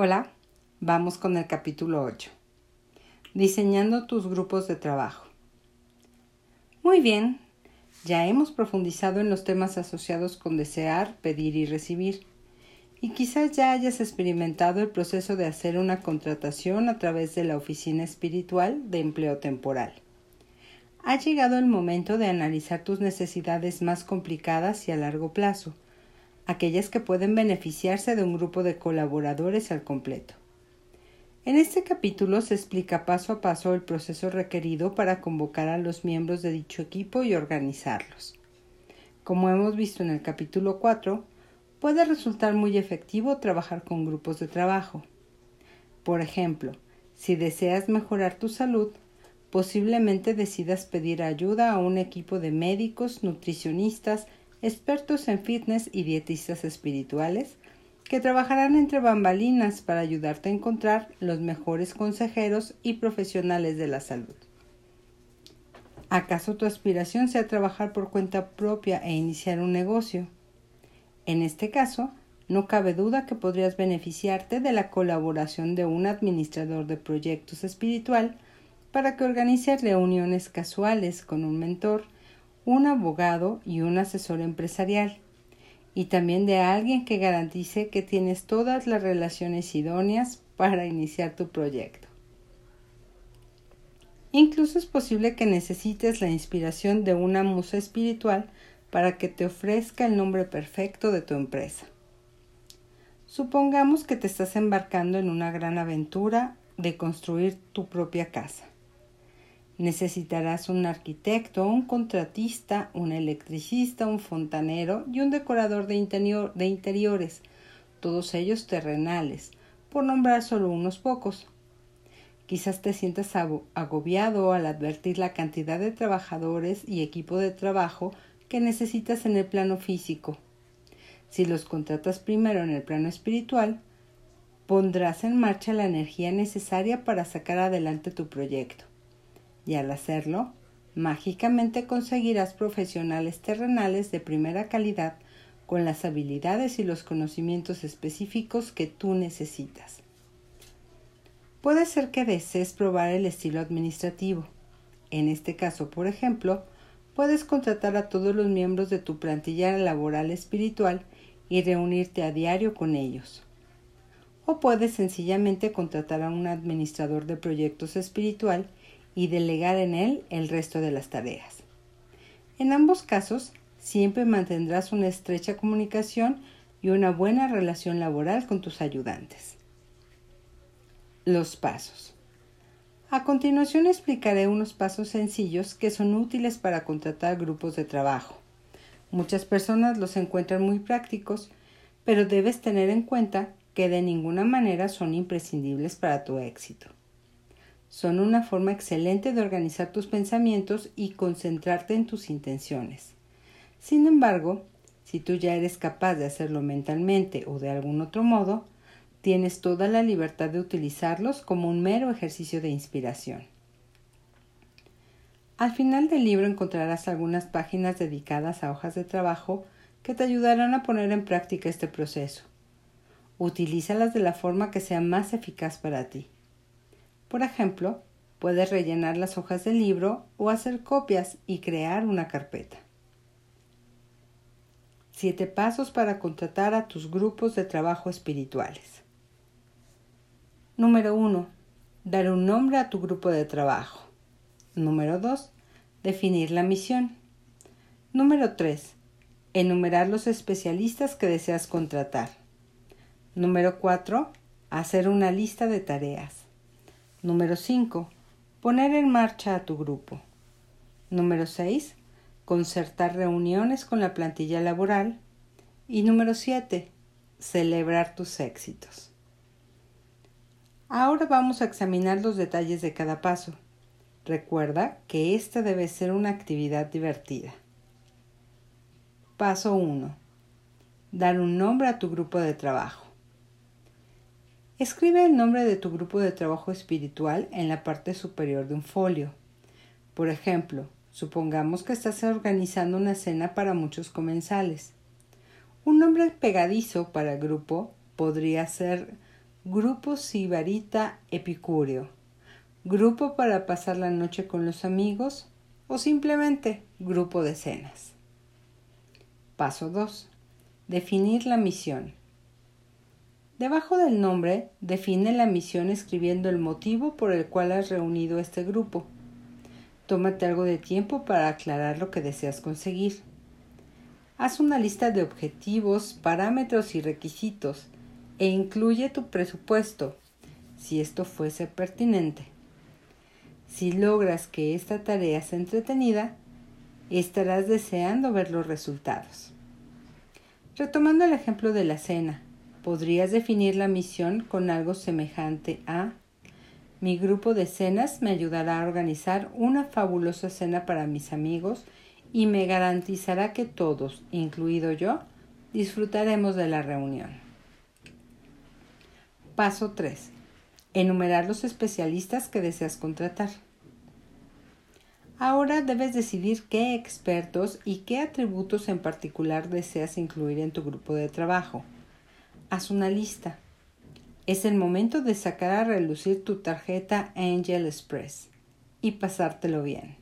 Hola, vamos con el capítulo 8. Diseñando tus grupos de trabajo. Muy bien, ya hemos profundizado en los temas asociados con desear, pedir y recibir. Y quizás ya hayas experimentado el proceso de hacer una contratación a través de la oficina espiritual de empleo temporal. Ha llegado el momento de analizar tus necesidades más complicadas y a largo plazo aquellas que pueden beneficiarse de un grupo de colaboradores al completo. En este capítulo se explica paso a paso el proceso requerido para convocar a los miembros de dicho equipo y organizarlos. Como hemos visto en el capítulo 4, puede resultar muy efectivo trabajar con grupos de trabajo. Por ejemplo, si deseas mejorar tu salud, posiblemente decidas pedir ayuda a un equipo de médicos, nutricionistas, expertos en fitness y dietistas espirituales que trabajarán entre bambalinas para ayudarte a encontrar los mejores consejeros y profesionales de la salud. ¿Acaso tu aspiración sea trabajar por cuenta propia e iniciar un negocio? En este caso, no cabe duda que podrías beneficiarte de la colaboración de un administrador de proyectos espiritual para que organice reuniones casuales con un mentor un abogado y un asesor empresarial, y también de alguien que garantice que tienes todas las relaciones idóneas para iniciar tu proyecto. Incluso es posible que necesites la inspiración de una musa espiritual para que te ofrezca el nombre perfecto de tu empresa. Supongamos que te estás embarcando en una gran aventura de construir tu propia casa. Necesitarás un arquitecto, un contratista, un electricista, un fontanero y un decorador de, interiores, todos ellos terrenales, por nombrar solo unos pocos. Quizás te sientas agobiado al advertir la cantidad de trabajadores y equipo de trabajo que necesitas en el plano físico. Si los contratas primero en el plano espiritual, pondrás en marcha la energía necesaria para sacar adelante tu proyecto y al hacerlo, mágicamente conseguirás profesionales terrenales de primera calidad con las habilidades y los conocimientos específicos que tú necesitas. Puede ser que desees probar el estilo administrativo. En este caso, por ejemplo, puedes contratar a todos los miembros de tu plantilla laboral espiritual y reunirte a diario con ellos. O puedes sencillamente contratar a un administrador de proyectos espiritual y delegar en él el resto de las tareas. En ambos casos, siempre mantendrás una estrecha comunicación y una buena relación laboral con tus ayudantes. Los pasos. A continuación explicaré unos pasos sencillos que son útiles para contratar grupos de trabajo. Muchas personas los encuentran muy prácticos, pero debes tener en cuenta que de ninguna manera son imprescindibles para tu éxito son una forma excelente de organizar tus pensamientos y concentrarte en tus intenciones. Sin embargo, si tú ya eres capaz de hacerlo mentalmente o de algún otro modo, tienes toda la libertad de utilizarlos como un mero ejercicio de inspiración. Al final del libro encontrarás algunas páginas dedicadas a hojas de trabajo que te ayudarán a poner en práctica este proceso. Utilízalas de la forma que sea más eficaz para ti. Por ejemplo, puedes rellenar las hojas del libro o hacer copias y crear una carpeta. Siete pasos para contratar a tus grupos de trabajo espirituales. Número 1. Dar un nombre a tu grupo de trabajo. Número 2. Definir la misión. Número 3. Enumerar los especialistas que deseas contratar. Número 4. Hacer una lista de tareas. Número 5. Poner en marcha a tu grupo. Número 6. Concertar reuniones con la plantilla laboral. Y número 7. Celebrar tus éxitos. Ahora vamos a examinar los detalles de cada paso. Recuerda que esta debe ser una actividad divertida. Paso 1. Dar un nombre a tu grupo de trabajo. Escribe el nombre de tu grupo de trabajo espiritual en la parte superior de un folio. Por ejemplo, supongamos que estás organizando una cena para muchos comensales. Un nombre pegadizo para el grupo podría ser Grupo Sibarita Epicúreo. Grupo para pasar la noche con los amigos o simplemente grupo de cenas. Paso 2. Definir la misión. Debajo del nombre, define la misión escribiendo el motivo por el cual has reunido este grupo. Tómate algo de tiempo para aclarar lo que deseas conseguir. Haz una lista de objetivos, parámetros y requisitos e incluye tu presupuesto, si esto fuese pertinente. Si logras que esta tarea sea entretenida, estarás deseando ver los resultados. Retomando el ejemplo de la cena, podrías definir la misión con algo semejante a mi grupo de cenas me ayudará a organizar una fabulosa cena para mis amigos y me garantizará que todos, incluido yo, disfrutaremos de la reunión. Paso 3. Enumerar los especialistas que deseas contratar. Ahora debes decidir qué expertos y qué atributos en particular deseas incluir en tu grupo de trabajo. Haz una lista. Es el momento de sacar a relucir tu tarjeta Angel Express y pasártelo bien.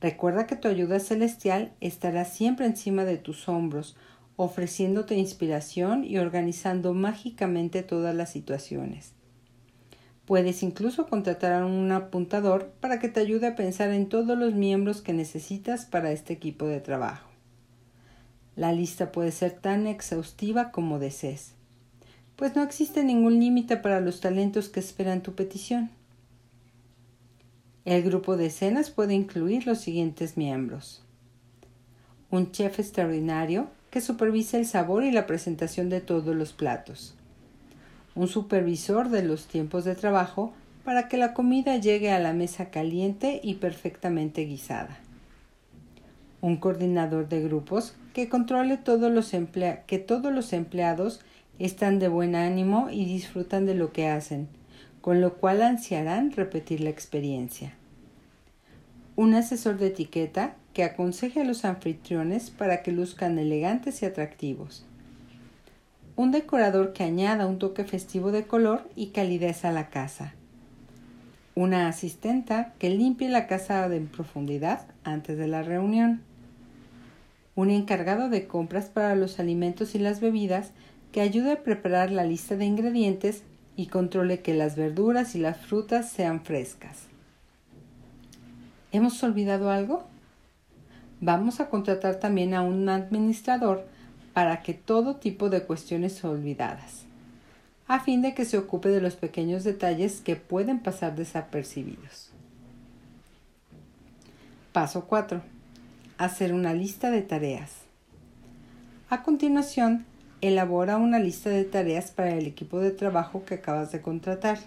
Recuerda que tu ayuda celestial estará siempre encima de tus hombros, ofreciéndote inspiración y organizando mágicamente todas las situaciones. Puedes incluso contratar a un apuntador para que te ayude a pensar en todos los miembros que necesitas para este equipo de trabajo. La lista puede ser tan exhaustiva como desees, pues no existe ningún límite para los talentos que esperan tu petición. El grupo de escenas puede incluir los siguientes miembros. Un chef extraordinario que supervise el sabor y la presentación de todos los platos un supervisor de los tiempos de trabajo para que la comida llegue a la mesa caliente y perfectamente guisada. Un coordinador de grupos que controle todos los que todos los empleados están de buen ánimo y disfrutan de lo que hacen, con lo cual ansiarán repetir la experiencia. Un asesor de etiqueta que aconseje a los anfitriones para que luzcan elegantes y atractivos. Un decorador que añada un toque festivo de color y calidez a la casa, una asistenta que limpie la casa en profundidad antes de la reunión, un encargado de compras para los alimentos y las bebidas que ayude a preparar la lista de ingredientes y controle que las verduras y las frutas sean frescas. ¿Hemos olvidado algo? Vamos a contratar también a un administrador para que todo tipo de cuestiones olvidadas, a fin de que se ocupe de los pequeños detalles que pueden pasar desapercibidos. Paso 4. Hacer una lista de tareas. A continuación, elabora una lista de tareas para el equipo de trabajo que acabas de contratar.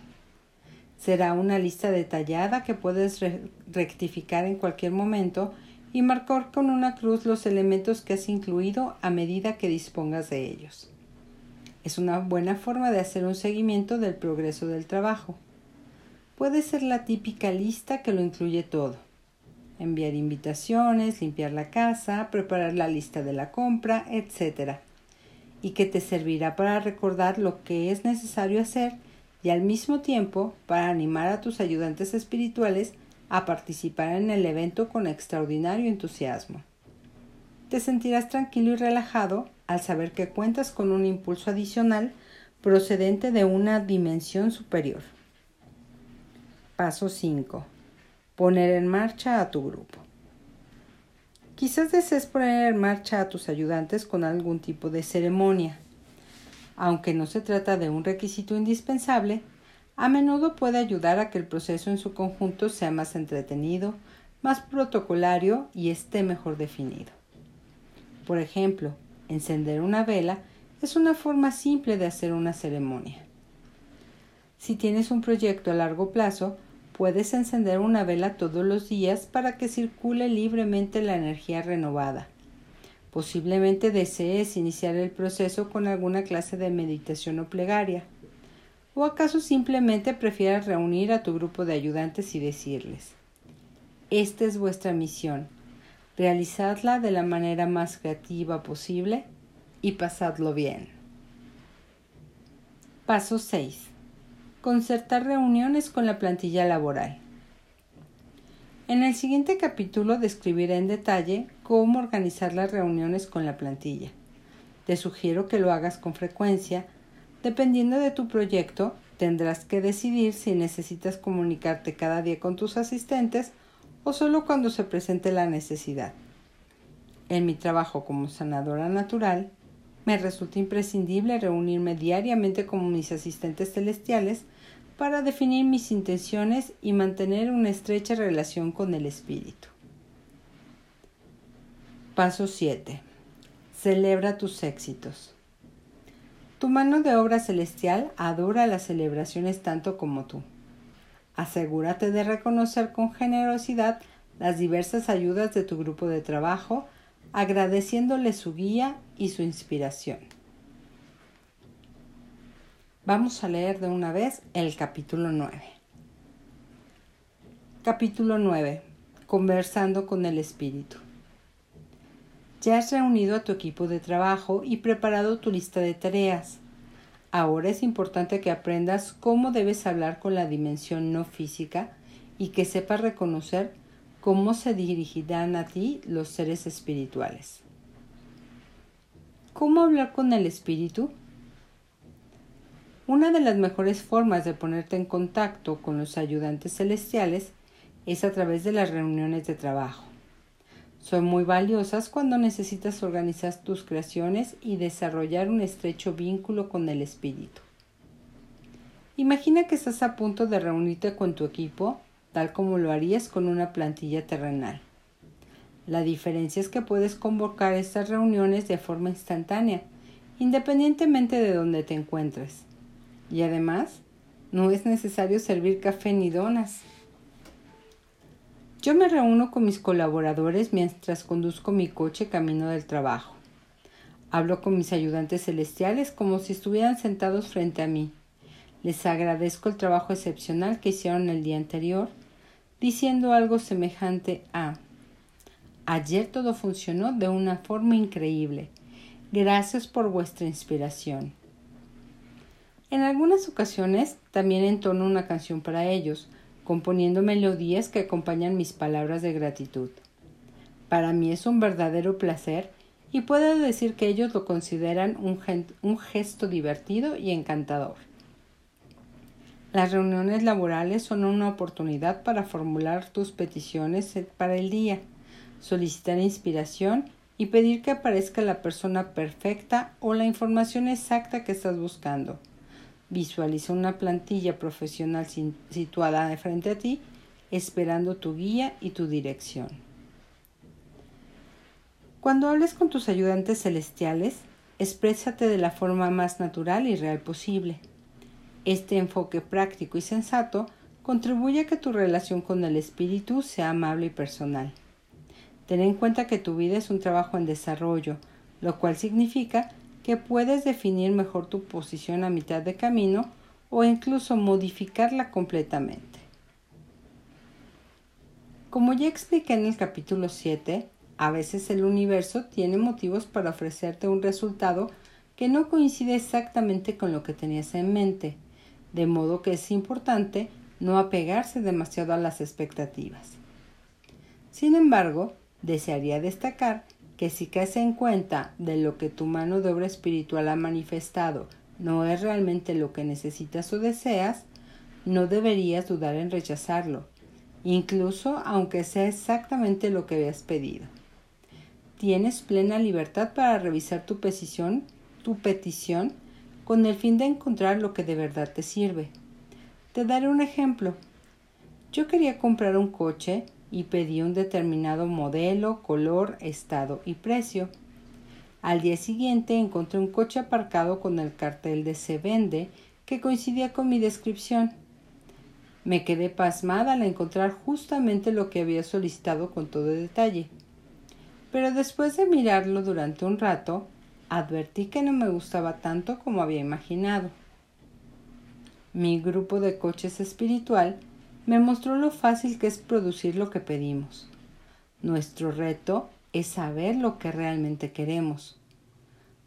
Será una lista detallada que puedes rectificar en cualquier momento y marcar con una cruz los elementos que has incluido a medida que dispongas de ellos. Es una buena forma de hacer un seguimiento del progreso del trabajo. Puede ser la típica lista que lo incluye todo. Enviar invitaciones, limpiar la casa, preparar la lista de la compra, etc. Y que te servirá para recordar lo que es necesario hacer y al mismo tiempo para animar a tus ayudantes espirituales a participar en el evento con extraordinario entusiasmo. Te sentirás tranquilo y relajado al saber que cuentas con un impulso adicional procedente de una dimensión superior. Paso 5. Poner en marcha a tu grupo. Quizás desees poner en marcha a tus ayudantes con algún tipo de ceremonia. Aunque no se trata de un requisito indispensable, a menudo puede ayudar a que el proceso en su conjunto sea más entretenido, más protocolario y esté mejor definido. Por ejemplo, encender una vela es una forma simple de hacer una ceremonia. Si tienes un proyecto a largo plazo, puedes encender una vela todos los días para que circule libremente la energía renovada. Posiblemente desees iniciar el proceso con alguna clase de meditación o plegaria. ¿O acaso simplemente prefieras reunir a tu grupo de ayudantes y decirles, esta es vuestra misión, realizadla de la manera más creativa posible y pasadlo bien? Paso 6. Concertar reuniones con la plantilla laboral. En el siguiente capítulo describiré en detalle cómo organizar las reuniones con la plantilla. Te sugiero que lo hagas con frecuencia. Dependiendo de tu proyecto, tendrás que decidir si necesitas comunicarte cada día con tus asistentes o solo cuando se presente la necesidad. En mi trabajo como sanadora natural, me resulta imprescindible reunirme diariamente con mis asistentes celestiales para definir mis intenciones y mantener una estrecha relación con el Espíritu. Paso 7. Celebra tus éxitos. Tu mano de obra celestial adora las celebraciones tanto como tú. Asegúrate de reconocer con generosidad las diversas ayudas de tu grupo de trabajo agradeciéndole su guía y su inspiración. Vamos a leer de una vez el capítulo 9. Capítulo 9. Conversando con el Espíritu. Ya has reunido a tu equipo de trabajo y preparado tu lista de tareas. Ahora es importante que aprendas cómo debes hablar con la dimensión no física y que sepas reconocer cómo se dirigirán a ti los seres espirituales. ¿Cómo hablar con el espíritu? Una de las mejores formas de ponerte en contacto con los ayudantes celestiales es a través de las reuniones de trabajo. Son muy valiosas cuando necesitas organizar tus creaciones y desarrollar un estrecho vínculo con el espíritu. Imagina que estás a punto de reunirte con tu equipo tal como lo harías con una plantilla terrenal. La diferencia es que puedes convocar estas reuniones de forma instantánea, independientemente de donde te encuentres. Y además, no es necesario servir café ni donas. Yo me reúno con mis colaboradores mientras conduzco mi coche camino del trabajo. Hablo con mis ayudantes celestiales como si estuvieran sentados frente a mí. Les agradezco el trabajo excepcional que hicieron el día anterior, diciendo algo semejante a Ayer todo funcionó de una forma increíble. Gracias por vuestra inspiración. En algunas ocasiones también entono una canción para ellos, componiendo melodías que acompañan mis palabras de gratitud. Para mí es un verdadero placer y puedo decir que ellos lo consideran un, un gesto divertido y encantador. Las reuniones laborales son una oportunidad para formular tus peticiones para el día, solicitar inspiración y pedir que aparezca la persona perfecta o la información exacta que estás buscando. Visualiza una plantilla profesional situada de frente a ti, esperando tu guía y tu dirección. Cuando hables con tus ayudantes celestiales, exprésate de la forma más natural y real posible. Este enfoque práctico y sensato contribuye a que tu relación con el espíritu sea amable y personal. Ten en cuenta que tu vida es un trabajo en desarrollo, lo cual significa que puedes definir mejor tu posición a mitad de camino o incluso modificarla completamente. Como ya expliqué en el capítulo 7, a veces el universo tiene motivos para ofrecerte un resultado que no coincide exactamente con lo que tenías en mente, de modo que es importante no apegarse demasiado a las expectativas. Sin embargo, desearía destacar que si caes en cuenta de lo que tu mano de obra espiritual ha manifestado no es realmente lo que necesitas o deseas, no deberías dudar en rechazarlo, incluso aunque sea exactamente lo que habías pedido. Tienes plena libertad para revisar tu petición, tu petición con el fin de encontrar lo que de verdad te sirve. Te daré un ejemplo. Yo quería comprar un coche y pedí un determinado modelo, color, estado y precio. Al día siguiente encontré un coche aparcado con el cartel de se vende que coincidía con mi descripción. Me quedé pasmada al encontrar justamente lo que había solicitado con todo detalle. Pero después de mirarlo durante un rato, advertí que no me gustaba tanto como había imaginado. Mi grupo de coches espiritual me mostró lo fácil que es producir lo que pedimos. Nuestro reto es saber lo que realmente queremos.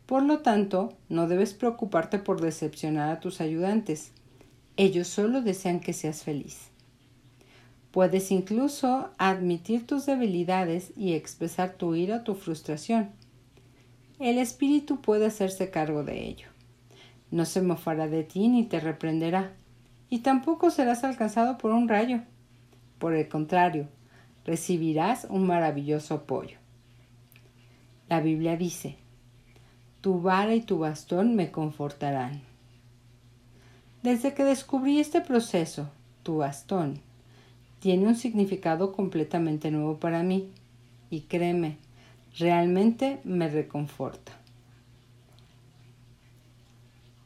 Por lo tanto, no debes preocuparte por decepcionar a tus ayudantes. Ellos solo desean que seas feliz. Puedes incluso admitir tus debilidades y expresar tu ira o tu frustración. El espíritu puede hacerse cargo de ello. No se mofará de ti ni te reprenderá, y tampoco serás alcanzado por un rayo. Por el contrario, recibirás un maravilloso apoyo. La Biblia dice, tu vara y tu bastón me confortarán. Desde que descubrí este proceso, tu bastón tiene un significado completamente nuevo para mí y créeme, realmente me reconforta.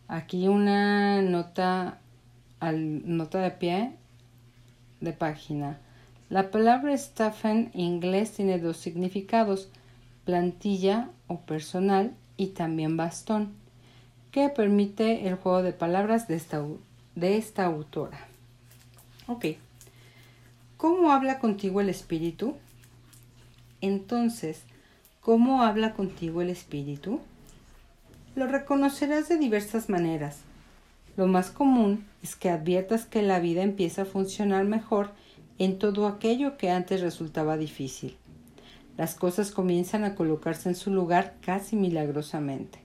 Aquí una nota, al, nota de pie de página. La palabra staff en inglés tiene dos significados, plantilla o personal y también bastón, que permite el juego de palabras de esta, de esta autora. Ok. ¿Cómo habla contigo el espíritu? Entonces, ¿cómo habla contigo el espíritu? Lo reconocerás de diversas maneras. Lo más común es que adviertas que la vida empieza a funcionar mejor en todo aquello que antes resultaba difícil las cosas comienzan a colocarse en su lugar casi milagrosamente.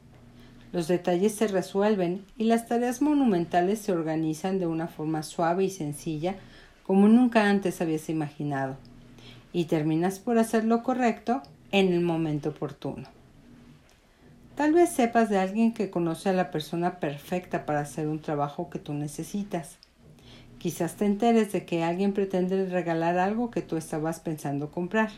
Los detalles se resuelven y las tareas monumentales se organizan de una forma suave y sencilla como nunca antes habías imaginado, y terminas por hacer lo correcto en el momento oportuno. Tal vez sepas de alguien que conoce a la persona perfecta para hacer un trabajo que tú necesitas. Quizás te enteres de que alguien pretende regalar algo que tú estabas pensando comprar.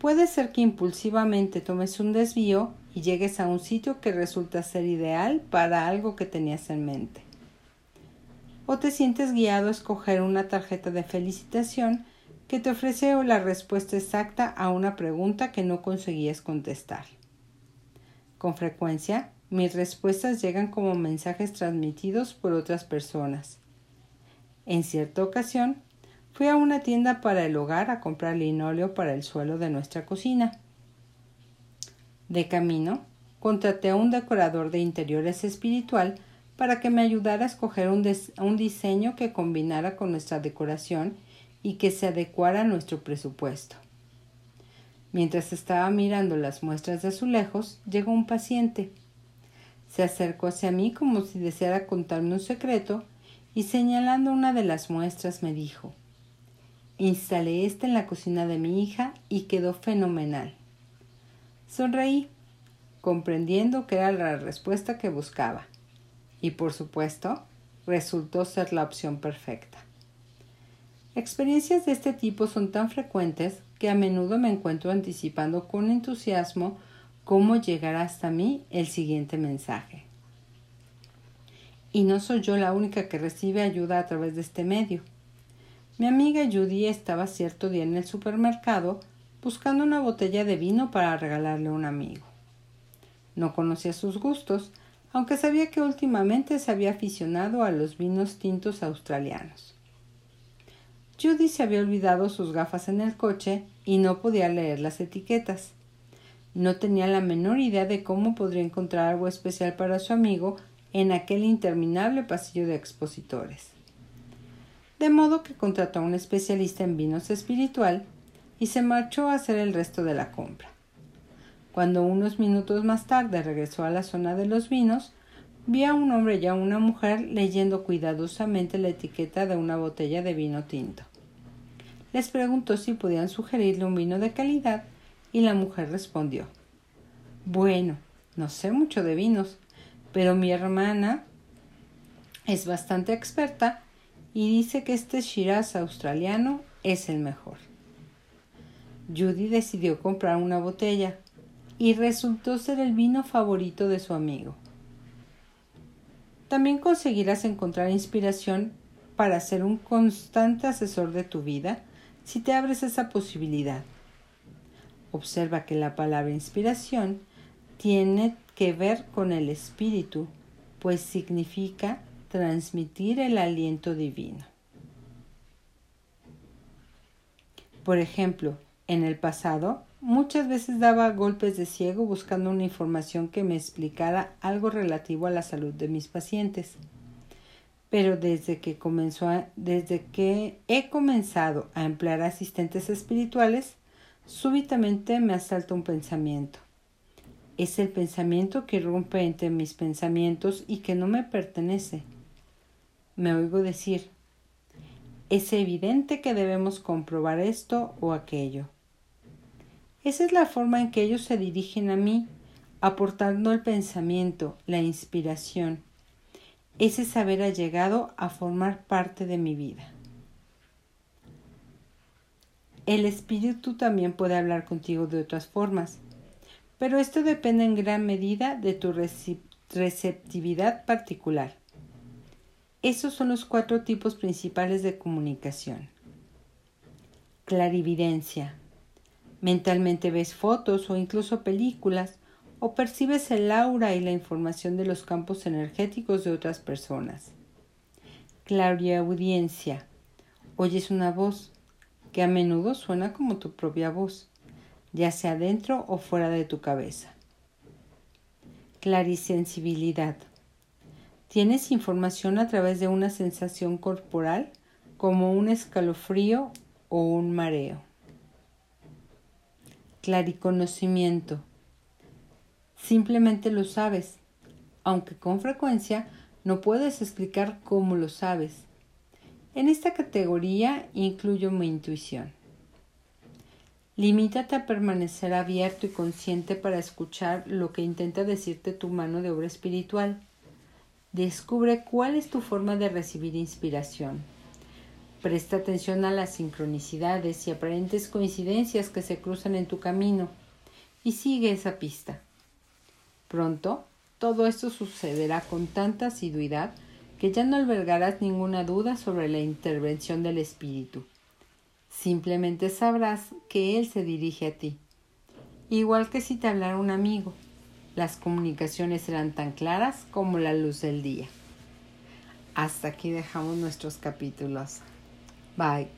Puede ser que impulsivamente tomes un desvío y llegues a un sitio que resulta ser ideal para algo que tenías en mente. O te sientes guiado a escoger una tarjeta de felicitación que te ofrece la respuesta exacta a una pregunta que no conseguías contestar. Con frecuencia, mis respuestas llegan como mensajes transmitidos por otras personas. En cierta ocasión, Fui a una tienda para el hogar a comprar linóleo para el suelo de nuestra cocina. De camino, contraté a un decorador de interiores espiritual para que me ayudara a escoger un, un, diseño que combinara con nuestra decoración y que se adecuara a nuestro presupuesto. Mientras estaba mirando las muestras de azulejos, llegó un paciente. Se acercó hacia mí como si deseara contarme un secreto y señalando una de las muestras me dijo Instalé esta en la cocina de mi hija y quedó fenomenal. Sonreí, comprendiendo que era la respuesta que buscaba. Y por supuesto, resultó ser la opción perfecta. Experiencias de este tipo son tan frecuentes que a menudo me encuentro anticipando con entusiasmo cómo llegará hasta mí el siguiente mensaje. Y no soy yo la única que recibe ayuda a través de este medio. Mi amiga Judy estaba cierto día en el supermercado buscando una botella de vino para regalarle a un amigo. No conocía sus gustos, aunque sabía que últimamente se había aficionado a los vinos tintos australianos. Judy se había olvidado sus gafas en el coche y no podía leer las etiquetas. No tenía la menor idea de cómo podría encontrar algo especial para su amigo en aquel interminable pasillo de expositores de modo que contrató a un especialista en vinos espiritual y se marchó a hacer el resto de la compra. Cuando unos minutos más tarde regresó a la zona de los vinos, vio a un hombre y a una mujer leyendo cuidadosamente la etiqueta de una botella de vino tinto. Les preguntó si podían sugerirle un vino de calidad y la mujer respondió Bueno, no sé mucho de vinos, pero mi hermana es bastante experta y dice que este Shiraz australiano es el mejor. Judy decidió comprar una botella y resultó ser el vino favorito de su amigo. También conseguirás encontrar inspiración para ser un constante asesor de tu vida si te abres esa posibilidad. Observa que la palabra inspiración tiene que ver con el espíritu, pues significa transmitir el aliento divino. Por ejemplo, en el pasado Muchas veces daba golpes de ciego buscando una información que me explicara algo relativo a la salud de mis pacientes. Pero desde que, comenzó desde que he comenzado a emplear asistentes espirituales, súbitamente me asalta un pensamiento. Es el pensamiento que rompe entre mis pensamientos y que no me pertenece. Me oigo decir, es evidente que debemos comprobar esto o aquello. Esa es la forma en que ellos se dirigen a mí, aportando el pensamiento, la inspiración. Ese saber ha llegado a formar parte de mi vida. El espíritu también puede hablar contigo de otras formas, pero esto depende en gran medida de tu receptividad particular. Esos son los cuatro tipos principales de comunicación. Clarividencia. Mentalmente ves fotos o incluso películas o percibes el aura y la información de los campos energéticos de otras personas. Clariaudiencia. Oyes una voz que a menudo suena como tu propia voz, ya sea dentro o fuera de tu cabeza. Clarisensibilidad. Tienes información a través de una sensación corporal como un escalofrío o un mareo. Clariconocimiento. Simplemente lo sabes, aunque con frecuencia no puedes explicar cómo lo sabes. En esta categoría incluyo mi intuición. Limítate a permanecer abierto y consciente para escuchar lo que intenta decirte tu mano de obra espiritual. Descubre cuál es tu forma de recibir inspiración. Presta atención a las sincronicidades y aparentes coincidencias que se cruzan en tu camino y sigue esa pista. Pronto, todo esto sucederá con tanta asiduidad que ya no albergarás ninguna duda sobre la intervención del Espíritu. Simplemente sabrás que Él se dirige a ti, igual que si te hablara un amigo. Las comunicaciones serán tan claras como la luz del día. Hasta aquí dejamos nuestros capítulos. Bye.